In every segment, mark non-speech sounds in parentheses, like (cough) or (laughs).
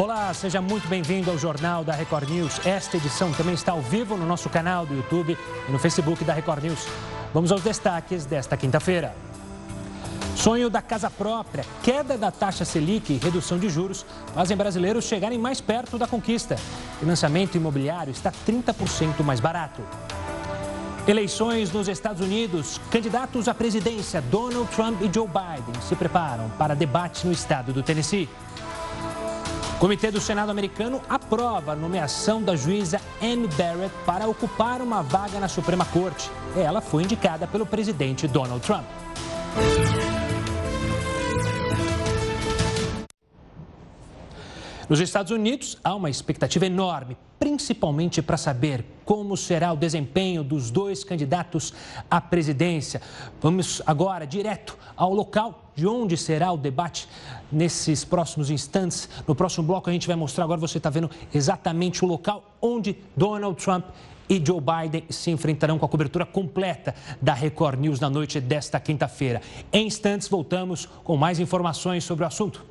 Olá, seja muito bem-vindo ao Jornal da Record News. Esta edição também está ao vivo no nosso canal do YouTube e no Facebook da Record News. Vamos aos destaques desta quinta-feira. Sonho da casa própria, queda da taxa Selic e redução de juros fazem brasileiros chegarem mais perto da conquista. Financiamento imobiliário está 30% mais barato. Eleições nos Estados Unidos. Candidatos à presidência Donald Trump e Joe Biden se preparam para debate no estado do Tennessee. Comitê do Senado americano aprova a nomeação da juíza Amy Barrett para ocupar uma vaga na Suprema Corte. Ela foi indicada pelo presidente Donald Trump. Nos Estados Unidos, há uma expectativa enorme, principalmente para saber como será o desempenho dos dois candidatos à presidência. Vamos agora direto ao local de onde será o debate nesses próximos instantes. No próximo bloco, a gente vai mostrar. Agora você está vendo exatamente o local onde Donald Trump e Joe Biden se enfrentarão com a cobertura completa da Record News na noite desta quinta-feira. Em instantes, voltamos com mais informações sobre o assunto.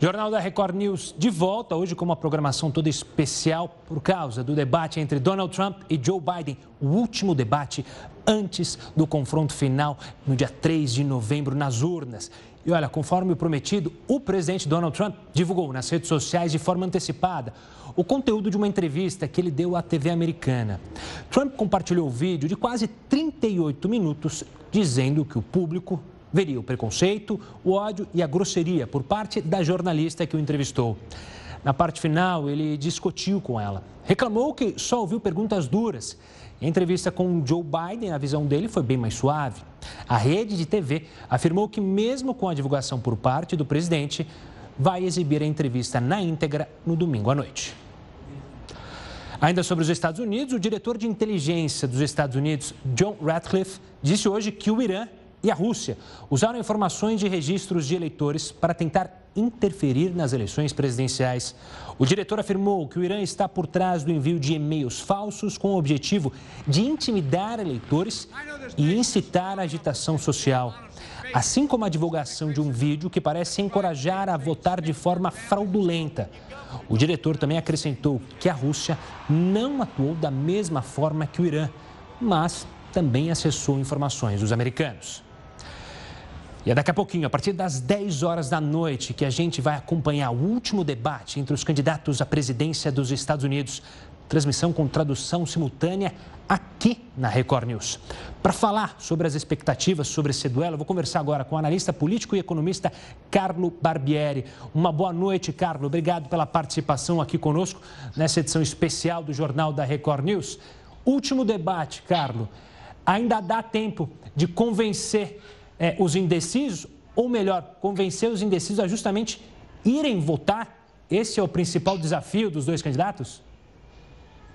Jornal da Record News de volta hoje com uma programação toda especial por causa do debate entre Donald Trump e Joe Biden, o último debate antes do confronto final no dia 3 de novembro nas urnas. E olha, conforme prometido, o presidente Donald Trump divulgou nas redes sociais de forma antecipada o conteúdo de uma entrevista que ele deu à TV americana. Trump compartilhou o vídeo de quase 38 minutos dizendo que o público veria o preconceito, o ódio e a grosseria por parte da jornalista que o entrevistou. Na parte final, ele discutiu com ela. Reclamou que só ouviu perguntas duras. Em entrevista com Joe Biden, a visão dele foi bem mais suave. A rede de TV afirmou que, mesmo com a divulgação por parte do presidente, vai exibir a entrevista na íntegra no domingo à noite. Ainda sobre os Estados Unidos, o diretor de inteligência dos Estados Unidos, John Ratcliffe, disse hoje que o Irã e a Rússia usaram informações de registros de eleitores para tentar interferir nas eleições presidenciais. O diretor afirmou que o Irã está por trás do envio de e-mails falsos com o objetivo de intimidar eleitores e incitar a agitação social, assim como a divulgação de um vídeo que parece encorajar a votar de forma fraudulenta. O diretor também acrescentou que a Rússia não atuou da mesma forma que o Irã, mas também acessou informações dos americanos. E é daqui a pouquinho, a partir das 10 horas da noite, que a gente vai acompanhar o último debate entre os candidatos à presidência dos Estados Unidos. Transmissão com tradução simultânea aqui na Record News. Para falar sobre as expectativas sobre esse duelo, vou conversar agora com o analista político e economista Carlo Barbieri. Uma boa noite, Carlo. Obrigado pela participação aqui conosco nessa edição especial do Jornal da Record News. Último debate, Carlo. Ainda dá tempo de convencer é, os indecisos, ou melhor, convencer os indecisos a justamente irem votar? Esse é o principal desafio dos dois candidatos?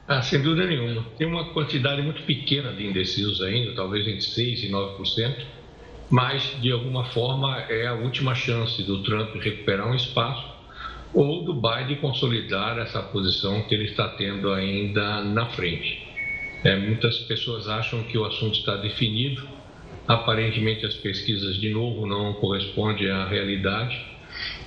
Ah, sem dúvida nenhuma. Tem uma quantidade muito pequena de indecisos ainda, talvez entre 6% e 9%, mas, de alguma forma, é a última chance do Trump recuperar um espaço ou do Biden consolidar essa posição que ele está tendo ainda na frente. É, muitas pessoas acham que o assunto está definido, Aparentemente, as pesquisas, de novo, não correspondem à realidade,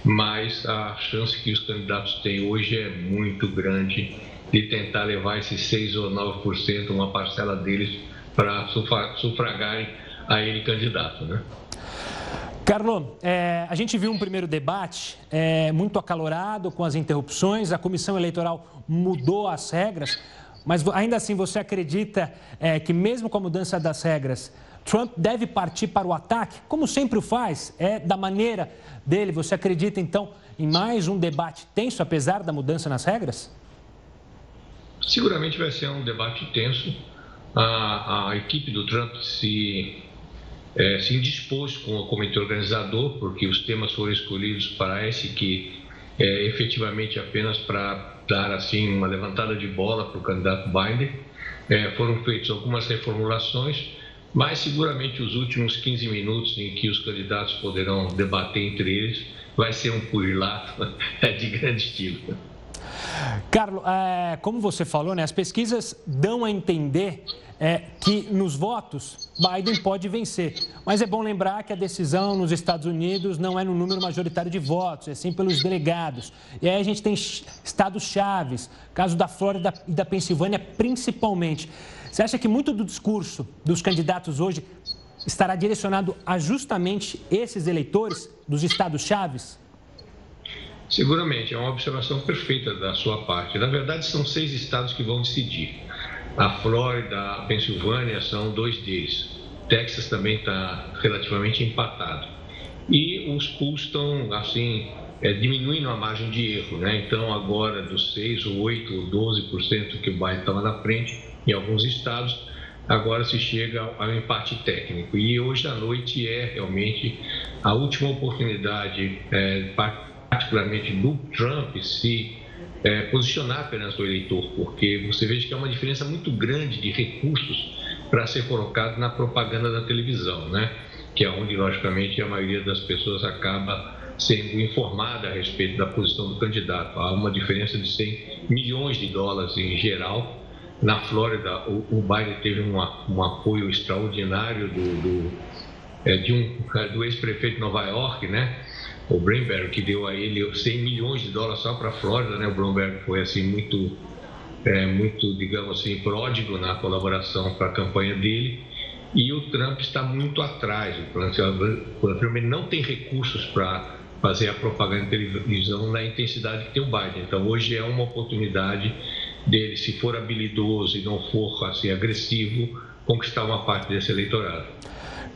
mas a chance que os candidatos têm hoje é muito grande de tentar levar esses 6 ou 9%, uma parcela deles, para sufragarem a ele candidato. Né? Carlo, é, a gente viu um primeiro debate é, muito acalorado, com as interrupções, a comissão eleitoral mudou as regras, mas ainda assim você acredita é, que, mesmo com a mudança das regras, Trump deve partir para o ataque, como sempre o faz, é da maneira dele. Você acredita então em mais um debate tenso, apesar da mudança nas regras? Seguramente vai ser um debate tenso. A, a equipe do Trump se, é, se indispôs com o comitê organizador, porque os temas foram escolhidos parece que é, efetivamente apenas para dar assim uma levantada de bola para o candidato Biden. É, foram feitas algumas reformulações mas seguramente os últimos 15 minutos em que os candidatos poderão debater entre eles vai ser um purilato (laughs) de grande estilo. Carlos, é, como você falou, né, as pesquisas dão a entender é, que nos votos Biden pode vencer. Mas é bom lembrar que a decisão nos Estados Unidos não é no número majoritário de votos, é sim pelos delegados. E aí a gente tem estados chaves, caso da Flórida e da Pensilvânia principalmente. Você acha que muito do discurso dos candidatos hoje estará direcionado a justamente esses eleitores dos estados chaves? Seguramente, é uma observação perfeita da sua parte. Na verdade, são seis estados que vão decidir. A Flórida, a Pensilvânia são dois deles. Texas também está relativamente empatado. E os pools estão, assim, é, diminuindo a margem de erro, né? Então, agora, dos 6, ou 8, ou 12% que o Biden estava na frente, em alguns estados, agora se chega ao empate técnico. E hoje à noite é realmente a última oportunidade é, particularmente do Trump, se é, posicionar perante o eleitor, porque você veja que há uma diferença muito grande de recursos para ser colocado na propaganda da televisão, né? que é onde, logicamente, a maioria das pessoas acaba sendo informada a respeito da posição do candidato. Há uma diferença de 100 milhões de dólares em geral. Na Flórida, o, o Biden teve uma, um apoio extraordinário do, do, é, de um, do ex-prefeito de Nova York, né? O Bloomberg, que deu a ele 100 milhões de dólares só para a Flórida, né? O Bloomberg foi assim muito, é, muito, digamos assim, pródigo na colaboração para a campanha dele. E o Trump está muito atrás. O Trump não tem recursos para fazer a propaganda de televisão na intensidade que tem o Biden. Então, hoje é uma oportunidade dele, se for habilidoso e não for assim agressivo, conquistar uma parte desse eleitorado.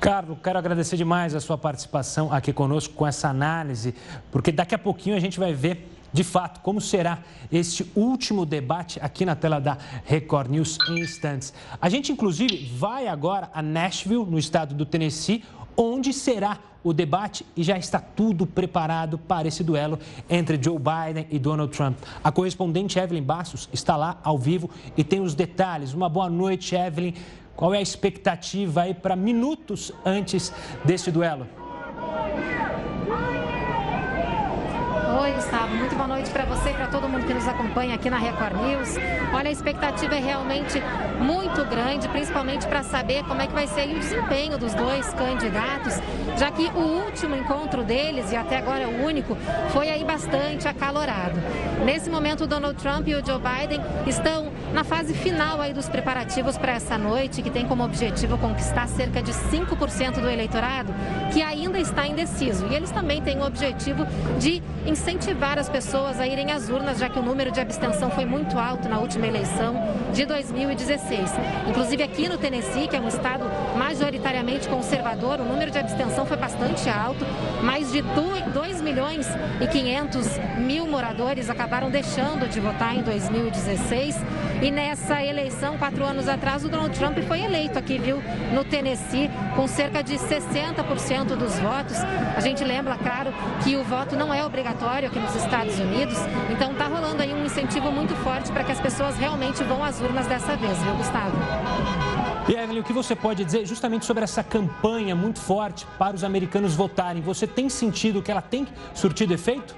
Carlos, quero agradecer demais a sua participação aqui conosco com essa análise, porque daqui a pouquinho a gente vai ver de fato como será este último debate aqui na tela da Record News em instantes. A gente, inclusive, vai agora a Nashville, no estado do Tennessee, onde será o debate e já está tudo preparado para esse duelo entre Joe Biden e Donald Trump. A correspondente Evelyn Bassos está lá ao vivo e tem os detalhes. Uma boa noite, Evelyn. Qual é a expectativa aí para minutos antes deste duelo? Oi, Gustavo. Muito boa noite para você e para todo mundo que nos acompanha aqui na Record News. Olha, a expectativa é realmente muito grande, principalmente para saber como é que vai ser o desempenho dos dois candidatos, já que o último encontro deles, e até agora o único, foi aí bastante acalorado. Nesse momento, o Donald Trump e o Joe Biden estão na fase final aí dos preparativos para essa noite, que tem como objetivo conquistar cerca de 5% do eleitorado, que ainda está indeciso. E eles também têm o objetivo de incentivar as pessoas a irem às urnas, já que o número de abstenção foi muito alto na última eleição de 2016. Inclusive aqui no Tennessee, que é um estado majoritariamente conservador, o número de abstenção foi bastante alto. Mais de 2 milhões e 500 mil moradores acabaram deixando de votar em 2016. E nessa eleição, quatro anos atrás, o Donald Trump foi eleito aqui, viu, no Tennessee, com cerca de 60% dos votos. A gente lembra, claro, que o voto não é obrigatório aqui nos Estados Unidos, então está rolando aí um incentivo muito forte para que as pessoas realmente vão às urnas dessa vez, viu, Gustavo? E Evelyn, o que você pode dizer justamente sobre essa campanha muito forte para os americanos votarem? Você tem sentido que ela tem surtido efeito?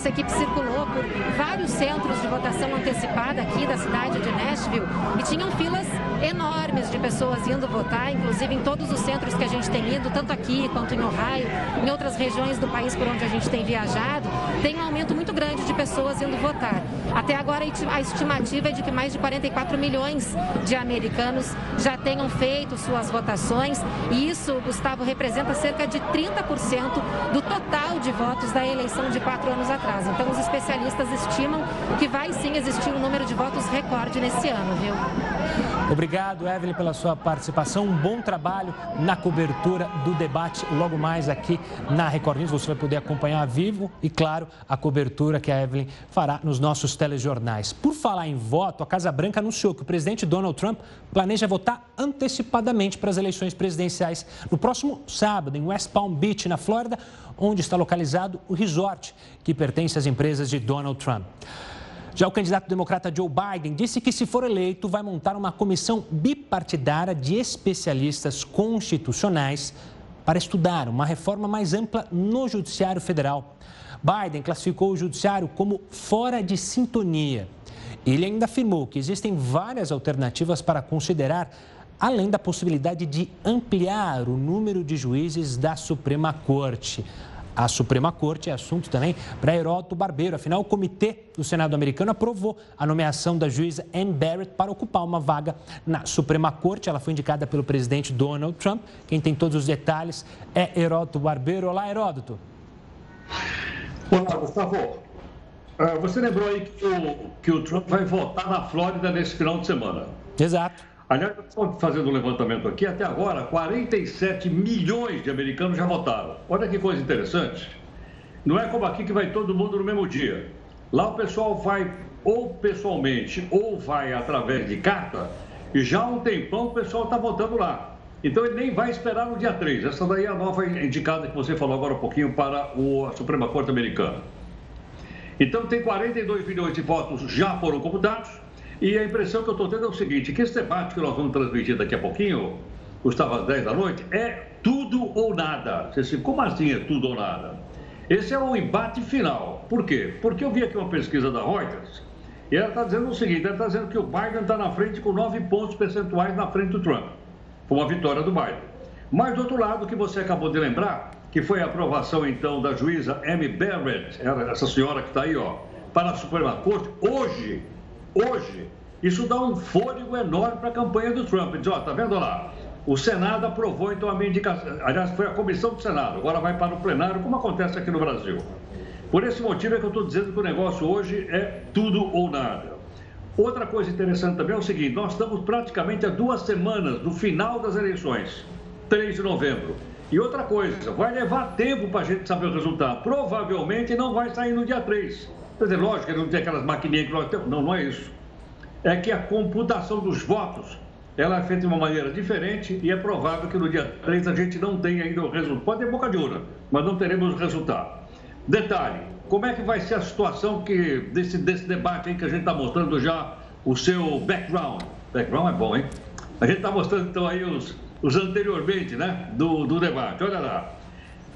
Nossa equipe circulou por vários centros de votação antecipada aqui da cidade de Nashville e tinham filas enormes de pessoas indo votar, inclusive em todos os centros que a gente tem ido, tanto aqui quanto em Ohio, em outras regiões do país por onde a gente tem viajado, tem um aumento muito grande de pessoas indo votar. Até agora, a estimativa é de que mais de 44 milhões de americanos já tenham feito suas votações e isso, Gustavo, representa cerca de 30% do total de votos da eleição de quatro anos atrás. Então, os especialistas estimam que vai sim existir um número de votos recorde nesse ano, viu? Obrigado, Evelyn, pela sua participação. Um bom trabalho na cobertura do debate logo mais aqui na Record News. Você vai poder acompanhar vivo e, claro, a cobertura que a Evelyn fará nos nossos telejornais. Por falar em voto, a Casa Branca anunciou que o presidente Donald Trump planeja votar antecipadamente para as eleições presidenciais no próximo sábado, em West Palm Beach, na Flórida, onde está localizado o resort que pertence às empresas de Donald Trump. Já o candidato democrata Joe Biden disse que, se for eleito, vai montar uma comissão bipartidária de especialistas constitucionais para estudar uma reforma mais ampla no Judiciário Federal. Biden classificou o Judiciário como fora de sintonia. Ele ainda afirmou que existem várias alternativas para considerar, além da possibilidade de ampliar o número de juízes da Suprema Corte. A Suprema Corte é assunto também para Heródoto Barbeiro. Afinal, o comitê do Senado americano aprovou a nomeação da juíza Anne Barrett para ocupar uma vaga na Suprema Corte. Ela foi indicada pelo presidente Donald Trump. Quem tem todos os detalhes é Heródoto Barbeiro. Olá, Heródoto. Olá, Gustavo. Uh, você lembrou aí que o, que o Trump vai votar na Flórida nesse final de semana? Exato. Aliás, fazendo um levantamento aqui, até agora, 47 milhões de americanos já votaram. Olha que coisa interessante. Não é como aqui que vai todo mundo no mesmo dia. Lá o pessoal vai ou pessoalmente ou vai através de carta, e já há um tempão o pessoal está votando lá. Então ele nem vai esperar no dia 3. Essa daí é a nova indicada que você falou agora um pouquinho para a Suprema Corte Americana. Então tem 42 milhões de votos já foram computados e a impressão que eu estou tendo é o seguinte, que esse debate que nós vamos transmitir daqui a pouquinho, Gustavo, às 10 da noite, é tudo ou nada. Você diz, como assim é tudo ou nada? Esse é o embate final. Por quê? Porque eu vi aqui uma pesquisa da Reuters e ela está dizendo o seguinte, ela está dizendo que o Biden está na frente com 9 pontos percentuais na frente do Trump. Foi uma vitória do Biden. Mas do outro lado, que você acabou de lembrar, que foi a aprovação então da juíza Amy Barrett, essa senhora que está aí, ó, para a Suprema Corte, hoje Hoje, isso dá um fôlego enorme para a campanha do Trump. Diz, ó, tá vendo lá? O Senado aprovou então a minha indicação. Aliás, foi a comissão do Senado, agora vai para o plenário, como acontece aqui no Brasil. Por esse motivo é que eu estou dizendo que o negócio hoje é tudo ou nada. Outra coisa interessante também é o seguinte: nós estamos praticamente a duas semanas do final das eleições, 3 de novembro. E outra coisa, vai levar tempo para a gente saber o resultado. Provavelmente não vai sair no dia 3. Quer dizer, lógico que não tem aquelas maquininhas que nós temos. Não, não é isso. É que a computação dos votos ela é feita de uma maneira diferente e é provável que no dia 3 a gente não tenha ainda o resultado. Pode ter boca de urna, mas não teremos o resultado. Detalhe, como é que vai ser a situação que, desse, desse debate aí que a gente está mostrando já o seu background? Background é bom, hein? A gente está mostrando então aí os, os anteriormente, né, do, do debate. Olha lá,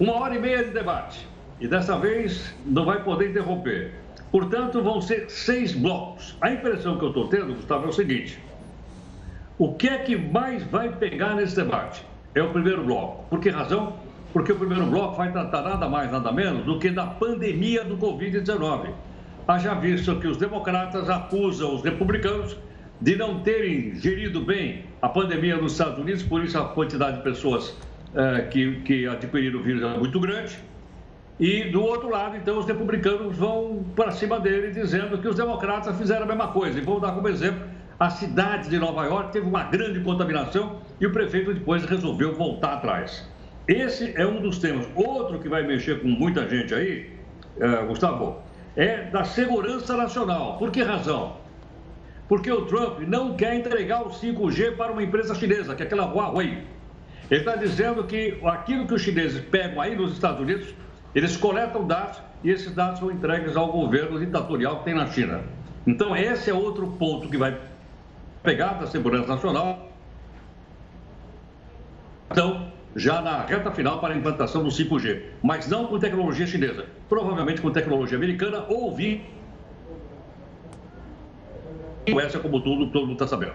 uma hora e meia de debate. E dessa vez não vai poder interromper. Portanto, vão ser seis blocos. A impressão que eu estou tendo, Gustavo, é o seguinte: o que é que mais vai pegar nesse debate? É o primeiro bloco. Por que razão? Porque o primeiro bloco vai tratar nada mais, nada menos do que da pandemia do Covid-19. Haja visto que os democratas acusam os republicanos de não terem gerido bem a pandemia nos Estados Unidos, por isso a quantidade de pessoas eh, que, que adquiriram o vírus é muito grande. E do outro lado, então, os republicanos vão para cima dele, dizendo que os democratas fizeram a mesma coisa. E vou dar como exemplo a cidade de Nova York teve uma grande contaminação e o prefeito depois resolveu voltar atrás. Esse é um dos temas. Outro que vai mexer com muita gente aí, é, Gustavo, é da segurança nacional. Por que razão? Porque o Trump não quer entregar o 5G para uma empresa chinesa, que é aquela Huawei. Ele está dizendo que aquilo que os chineses pegam aí nos Estados Unidos eles coletam dados e esses dados são entregues ao governo ditatorial que tem na China. Então, esse é outro ponto que vai pegar da segurança nacional. Então, já na reta final para a implantação do 5G, mas não com tecnologia chinesa, provavelmente com tecnologia americana ou via essa como tudo, todo mundo está sabendo.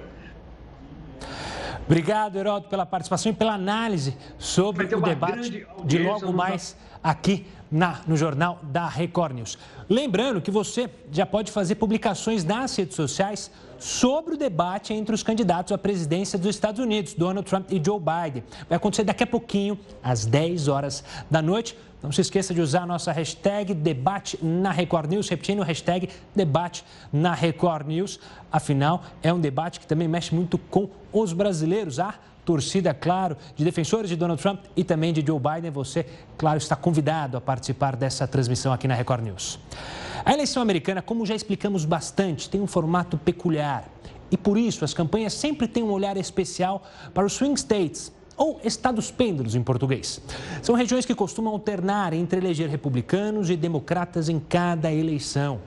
Obrigado, Heródoto, pela participação e pela análise sobre o debate de logo mais aqui na, no Jornal da Record News. Lembrando que você já pode fazer publicações nas redes sociais sobre o debate entre os candidatos à presidência dos Estados Unidos, Donald Trump e Joe Biden. Vai acontecer daqui a pouquinho, às 10 horas da noite. Não se esqueça de usar a nossa hashtag debate na Record News, repetindo, hashtag debate na Record News. Afinal, é um debate que também mexe muito com os brasileiros. Ah, torcida, claro, de defensores de Donald Trump e também de Joe Biden. Você, claro, está convidado a participar dessa transmissão aqui na Record News. A eleição americana, como já explicamos bastante, tem um formato peculiar. E por isso, as campanhas sempre têm um olhar especial para os swing states, ou estados pêndulos em português. São regiões que costumam alternar entre eleger republicanos e democratas em cada eleição.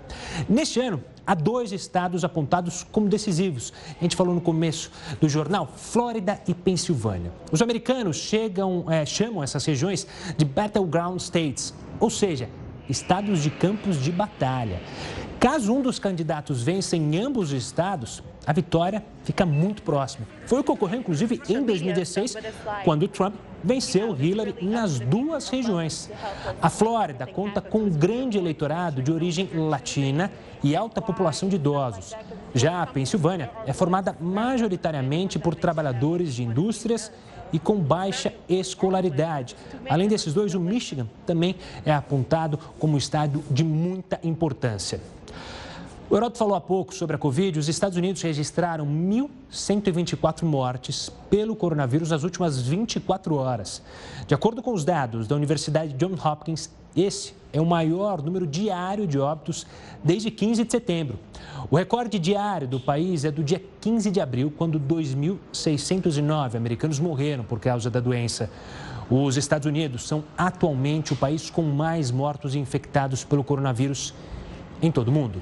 Neste ano, há dois estados apontados como decisivos. A gente falou no começo do jornal, Flórida e Pensilvânia. Os americanos chegam, é, chamam essas regiões de Battleground States, ou seja, estados de campos de batalha. Caso um dos candidatos vença em ambos os estados, a vitória fica muito próxima. Foi o que ocorreu, inclusive, em 2016, quando Trump venceu Hillary nas duas regiões. A Flórida conta com um grande eleitorado de origem latina e alta população de idosos. Já a Pensilvânia é formada majoritariamente por trabalhadores de indústrias e com baixa escolaridade. Além desses dois, o Michigan também é apontado como um estado de muita importância. O Heroto falou há pouco sobre a Covid. Os Estados Unidos registraram 1.124 mortes pelo coronavírus nas últimas 24 horas. De acordo com os dados da Universidade Johns Hopkins, esse é o maior número diário de óbitos desde 15 de setembro. O recorde diário do país é do dia 15 de abril, quando 2.609 americanos morreram por causa da doença. Os Estados Unidos são atualmente o país com mais mortos infectados pelo coronavírus em todo o mundo.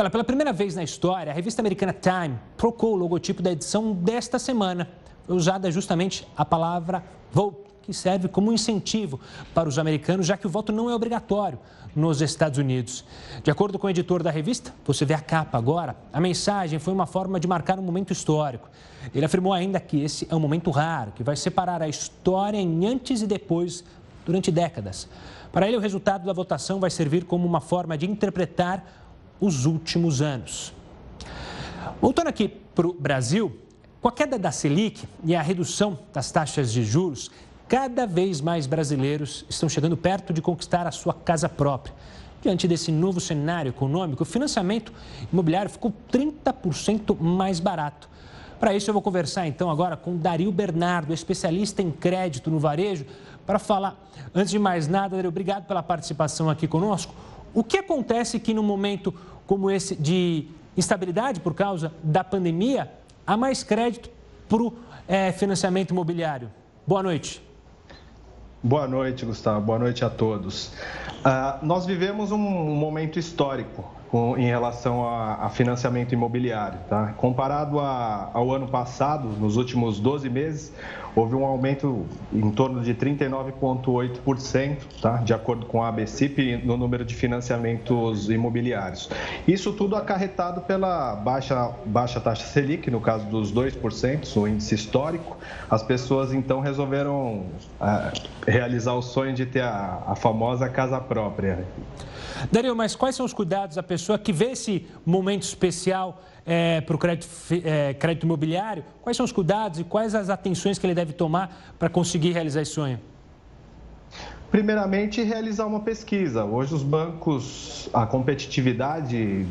Olha, pela primeira vez na história, a revista americana Time trocou o logotipo da edição desta semana. Foi usada justamente a palavra vote, que serve como incentivo para os americanos, já que o voto não é obrigatório nos Estados Unidos. De acordo com o editor da revista, você vê a capa agora, a mensagem foi uma forma de marcar um momento histórico. Ele afirmou ainda que esse é um momento raro, que vai separar a história em antes e depois durante décadas. Para ele, o resultado da votação vai servir como uma forma de interpretar os últimos anos. Voltando aqui para o Brasil, com a queda da Selic e a redução das taxas de juros, cada vez mais brasileiros estão chegando perto de conquistar a sua casa própria. Diante desse novo cenário econômico, o financiamento imobiliário ficou 30% mais barato. Para isso, eu vou conversar então agora com Dario Bernardo, especialista em crédito no varejo, para falar, antes de mais nada, Dario, obrigado pela participação aqui conosco. O que acontece que no momento como esse de instabilidade por causa da pandemia, há mais crédito para o é, financiamento imobiliário? Boa noite. Boa noite, Gustavo. Boa noite a todos. Uh, nós vivemos um momento histórico com, em relação a, a, financiamento imobiliário. Tá? Comparado a, ao ano passado, nos últimos 12 meses, houve um aumento em torno de 39,8%, tá? de acordo com a ABCIP, no número de financiamentos imobiliários. Isso tudo acarretado pela baixa, baixa taxa Selic, no caso dos 2%, o índice histórico. As pessoas então resolveram uh, realizar o sonho de ter a, a famosa casa própria. Dario, mas quais são os cuidados da pessoa que vê esse momento especial é, para o crédito, é, crédito imobiliário? Quais são os cuidados e quais as atenções que ele deve tomar para conseguir realizar esse sonho? Primeiramente, realizar uma pesquisa. Hoje, os bancos, a competitividade,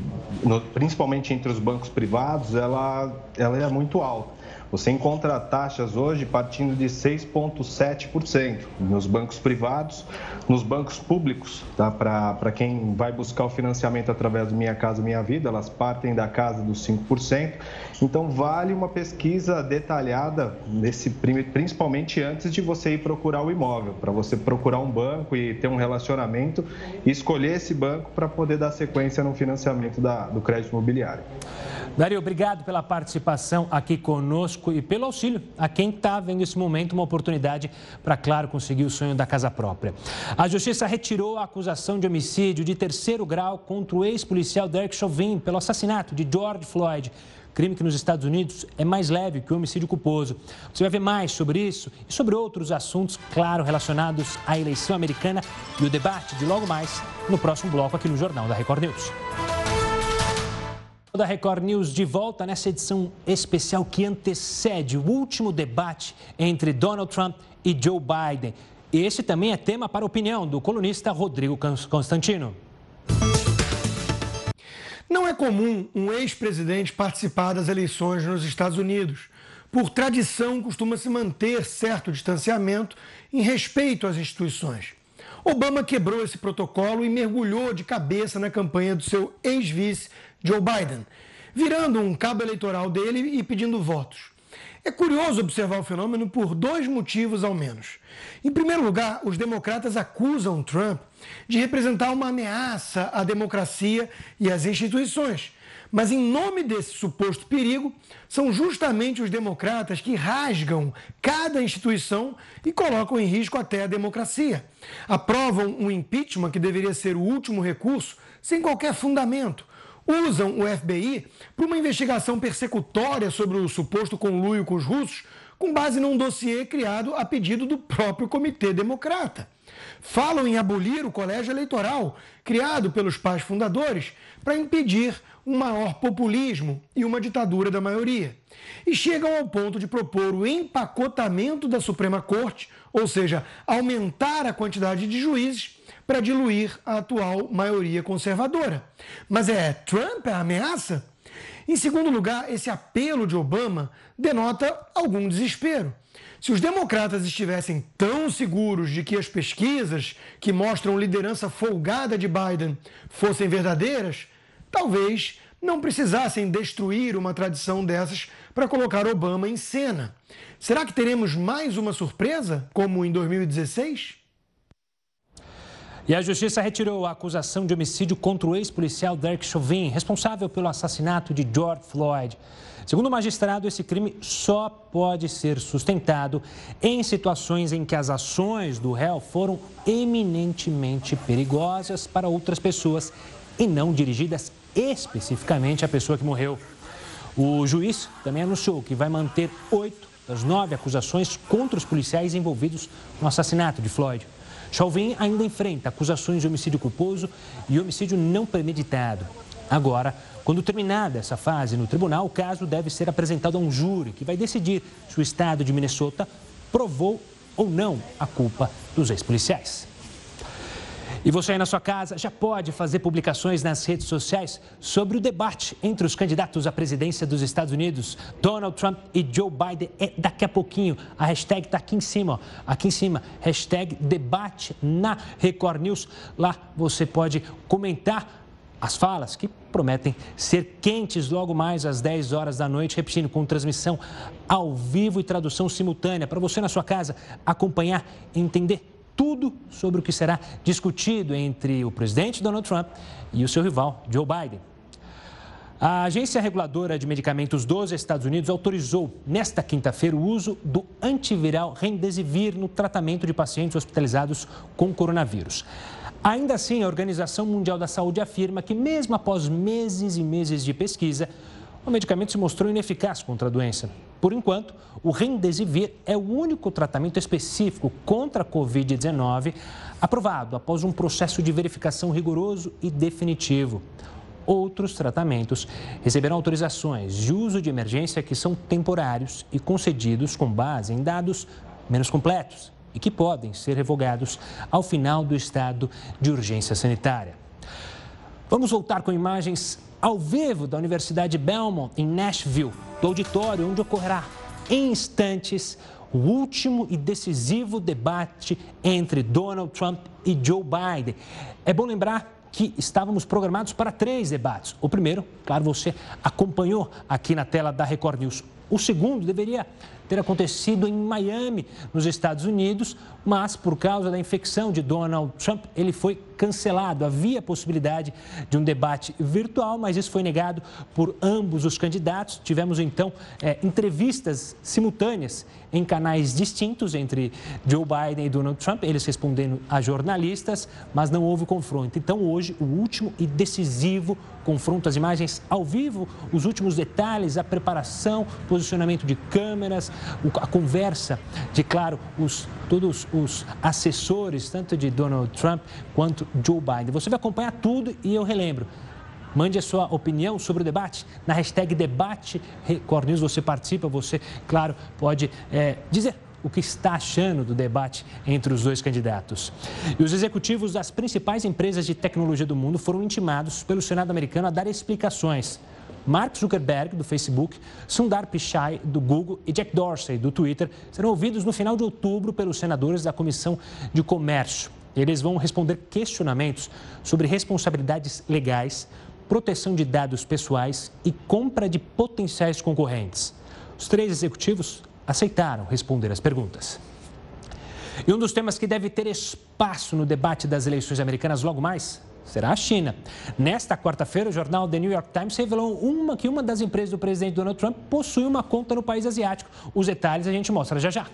principalmente entre os bancos privados, ela, ela é muito alta. Você encontra taxas hoje partindo de 6,7% nos bancos privados, nos bancos públicos, tá? para quem vai buscar o financiamento através do Minha Casa Minha Vida, elas partem da casa dos 5%. Então, vale uma pesquisa detalhada, nesse, principalmente antes de você ir procurar o imóvel, para você procurar um banco e ter um relacionamento e escolher esse banco para poder dar sequência no financiamento da, do crédito imobiliário. Dario, obrigado pela participação aqui conosco e pelo auxílio a quem está vendo esse momento uma oportunidade para, claro, conseguir o sonho da casa própria. A Justiça retirou a acusação de homicídio de terceiro grau contra o ex-policial Derek Chauvin pelo assassinato de George Floyd crime que nos Estados Unidos é mais leve que o homicídio culposo. Você vai ver mais sobre isso e sobre outros assuntos, claro, relacionados à eleição americana e o debate de logo mais no próximo bloco aqui no Jornal da Record News da Record News de volta nessa edição especial que antecede o último debate entre Donald Trump e Joe Biden. Esse também é tema para a opinião do colunista Rodrigo Constantino. Não é comum um ex-presidente participar das eleições nos Estados Unidos. Por tradição, costuma se manter certo distanciamento em respeito às instituições. Obama quebrou esse protocolo e mergulhou de cabeça na campanha do seu ex-vice Joe Biden, virando um cabo eleitoral dele e pedindo votos. É curioso observar o fenômeno por dois motivos, ao menos. Em primeiro lugar, os democratas acusam Trump de representar uma ameaça à democracia e às instituições. Mas, em nome desse suposto perigo, são justamente os democratas que rasgam cada instituição e colocam em risco até a democracia. Aprovam um impeachment que deveria ser o último recurso sem qualquer fundamento. Usam o FBI para uma investigação persecutória sobre o suposto conluio com os russos, com base num dossiê criado a pedido do próprio Comitê Democrata. Falam em abolir o colégio eleitoral, criado pelos pais fundadores, para impedir um maior populismo e uma ditadura da maioria. E chegam ao ponto de propor o empacotamento da Suprema Corte, ou seja, aumentar a quantidade de juízes para diluir a atual maioria conservadora. Mas é Trump a ameaça? Em segundo lugar, esse apelo de Obama denota algum desespero. Se os democratas estivessem tão seguros de que as pesquisas que mostram liderança folgada de Biden fossem verdadeiras, talvez não precisassem destruir uma tradição dessas para colocar Obama em cena. Será que teremos mais uma surpresa, como em 2016? E a justiça retirou a acusação de homicídio contra o ex-policial Derek Chauvin, responsável pelo assassinato de George Floyd. Segundo o magistrado, esse crime só pode ser sustentado em situações em que as ações do réu foram eminentemente perigosas para outras pessoas e não dirigidas especificamente à pessoa que morreu. O juiz também anunciou que vai manter oito das nove acusações contra os policiais envolvidos no assassinato de Floyd. Chauvin ainda enfrenta acusações de homicídio culposo e homicídio não premeditado. Agora, quando terminada essa fase no tribunal, o caso deve ser apresentado a um júri que vai decidir se o estado de Minnesota provou ou não a culpa dos ex-policiais. E você aí na sua casa já pode fazer publicações nas redes sociais sobre o debate entre os candidatos à presidência dos Estados Unidos, Donald Trump e Joe Biden. É daqui a pouquinho. A hashtag está aqui em cima, ó. aqui em cima. Hashtag debate na Record News. Lá você pode comentar as falas que prometem ser quentes logo mais às 10 horas da noite, repetindo com transmissão ao vivo e tradução simultânea para você na sua casa acompanhar e entender tudo sobre o que será discutido entre o presidente Donald Trump e o seu rival Joe Biden. A Agência Reguladora de Medicamentos dos Estados Unidos autorizou nesta quinta-feira o uso do antiviral Remdesivir no tratamento de pacientes hospitalizados com coronavírus. Ainda assim, a Organização Mundial da Saúde afirma que, mesmo após meses e meses de pesquisa, o medicamento se mostrou ineficaz contra a doença. Por enquanto, o Remdesivir é o único tratamento específico contra a Covid-19 aprovado após um processo de verificação rigoroso e definitivo. Outros tratamentos receberão autorizações de uso de emergência que são temporários e concedidos com base em dados menos completos e que podem ser revogados ao final do estado de urgência sanitária. Vamos voltar com imagens ao vivo da Universidade Belmont, em Nashville, do auditório onde ocorrerá em instantes o último e decisivo debate entre Donald Trump e Joe Biden. É bom lembrar que estávamos programados para três debates. O primeiro, claro, você acompanhou aqui na tela da Record News. O segundo deveria ter acontecido em Miami, nos Estados Unidos, mas por causa da infecção de Donald Trump, ele foi cancelado. Havia possibilidade de um debate virtual, mas isso foi negado por ambos os candidatos. Tivemos então é, entrevistas simultâneas em canais distintos entre Joe Biden e Donald Trump, eles respondendo a jornalistas, mas não houve confronto. Então, hoje, o último e decisivo confronto, as imagens ao vivo, os últimos detalhes, a preparação, posicionamento de câmeras, a conversa de, claro, os, todos os assessores, tanto de Donald Trump quanto Joe Biden. Você vai acompanhar tudo e eu relembro. Mande a sua opinião sobre o debate na hashtag debate Record News. Você participa, você, claro, pode é, dizer o que está achando do debate entre os dois candidatos. E os executivos das principais empresas de tecnologia do mundo foram intimados pelo Senado americano a dar explicações. Mark Zuckerberg, do Facebook, Sundar Pichai, do Google e Jack Dorsey, do Twitter, serão ouvidos no final de outubro pelos senadores da Comissão de Comércio. Eles vão responder questionamentos sobre responsabilidades legais, proteção de dados pessoais e compra de potenciais concorrentes. Os três executivos aceitaram responder as perguntas. E um dos temas que deve ter espaço no debate das eleições americanas logo mais será a China. Nesta quarta-feira, o jornal The New York Times revelou uma, que uma das empresas do presidente Donald Trump possui uma conta no país asiático. Os detalhes a gente mostra já já.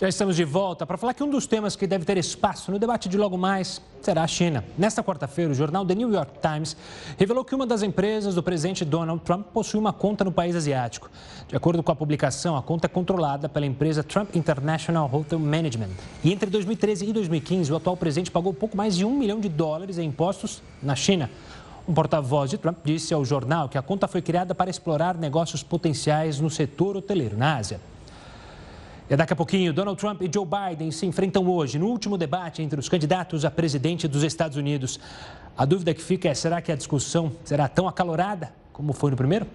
Já estamos de volta para falar que um dos temas que deve ter espaço no debate de logo mais será a China. Nesta quarta-feira, o jornal The New York Times revelou que uma das empresas do presidente Donald Trump possui uma conta no país asiático. De acordo com a publicação, a conta é controlada pela empresa Trump International Hotel Management. E entre 2013 e 2015, o atual presidente pagou pouco mais de um milhão de dólares em impostos na China. Um porta-voz de Trump disse ao jornal que a conta foi criada para explorar negócios potenciais no setor hoteleiro na Ásia. E daqui a pouquinho, Donald Trump e Joe Biden se enfrentam hoje no último debate entre os candidatos a presidente dos Estados Unidos. A dúvida que fica é: será que a discussão será tão acalorada como foi no primeiro?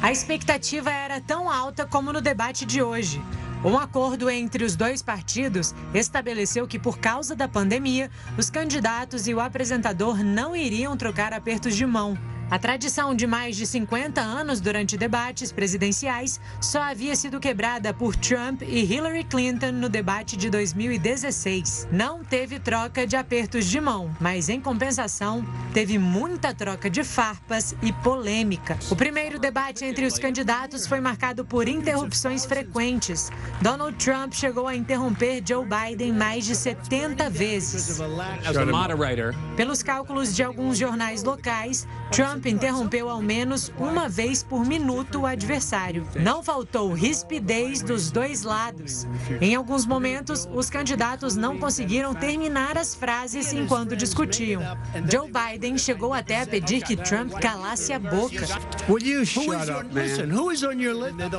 A expectativa era tão alta como no debate de hoje. Um acordo entre os dois partidos estabeleceu que, por causa da pandemia, os candidatos e o apresentador não iriam trocar apertos de mão. A tradição de mais de 50 anos durante debates presidenciais só havia sido quebrada por Trump e Hillary Clinton no debate de 2016. Não teve troca de apertos de mão, mas em compensação, teve muita troca de farpas e polêmica. O primeiro debate entre os candidatos foi marcado por interrupções frequentes. Donald Trump chegou a interromper Joe Biden mais de 70 vezes. Pelos cálculos de alguns jornais locais, Trump Trump interrompeu ao menos uma vez por minuto o adversário. Não faltou rispidez dos dois lados. Em alguns momentos, os candidatos não conseguiram terminar as frases enquanto discutiam. Joe Biden chegou até a pedir que Trump calasse a boca.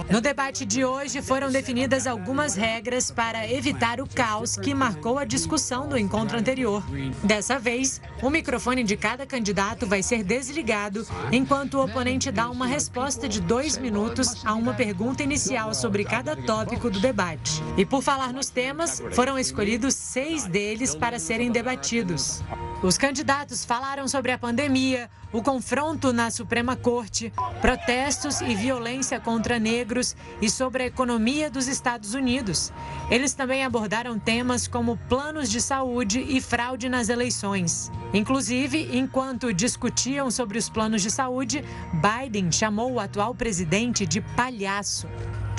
No debate de hoje foram definidas algumas regras para evitar o caos que marcou a discussão do encontro anterior. Dessa vez, o microfone de cada candidato vai ser desligado enquanto o oponente dá uma resposta de dois minutos a uma pergunta inicial sobre cada tópico do debate. E por falar nos temas, foram escolhidos seis deles para serem debatidos. Os candidatos falaram sobre a pandemia, o confronto na Suprema Corte, protestos e violência contra negros e sobre a economia dos Estados Unidos. Eles também abordaram temas como planos de saúde e fraude nas eleições. Inclusive, enquanto discutiam sobre os planos de saúde, Biden chamou o atual presidente de palhaço.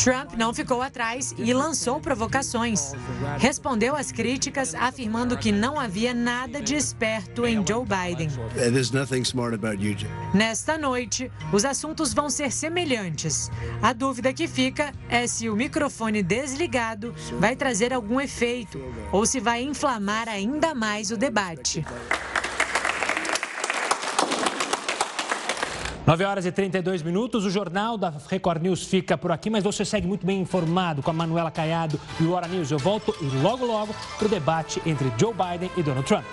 Trump não ficou atrás e lançou provocações. Respondeu às críticas afirmando que não havia nada de esperto em Joe Biden. Nesta noite, os assuntos vão ser semelhantes. A dúvida que fica é se o microfone desligado vai trazer algum efeito ou se vai inflamar ainda mais o debate. 9 horas e 32 minutos, o Jornal da Record News fica por aqui, mas você segue muito bem informado com a Manuela Caiado e o Hora News. Eu volto e logo, logo para o debate entre Joe Biden e Donald Trump.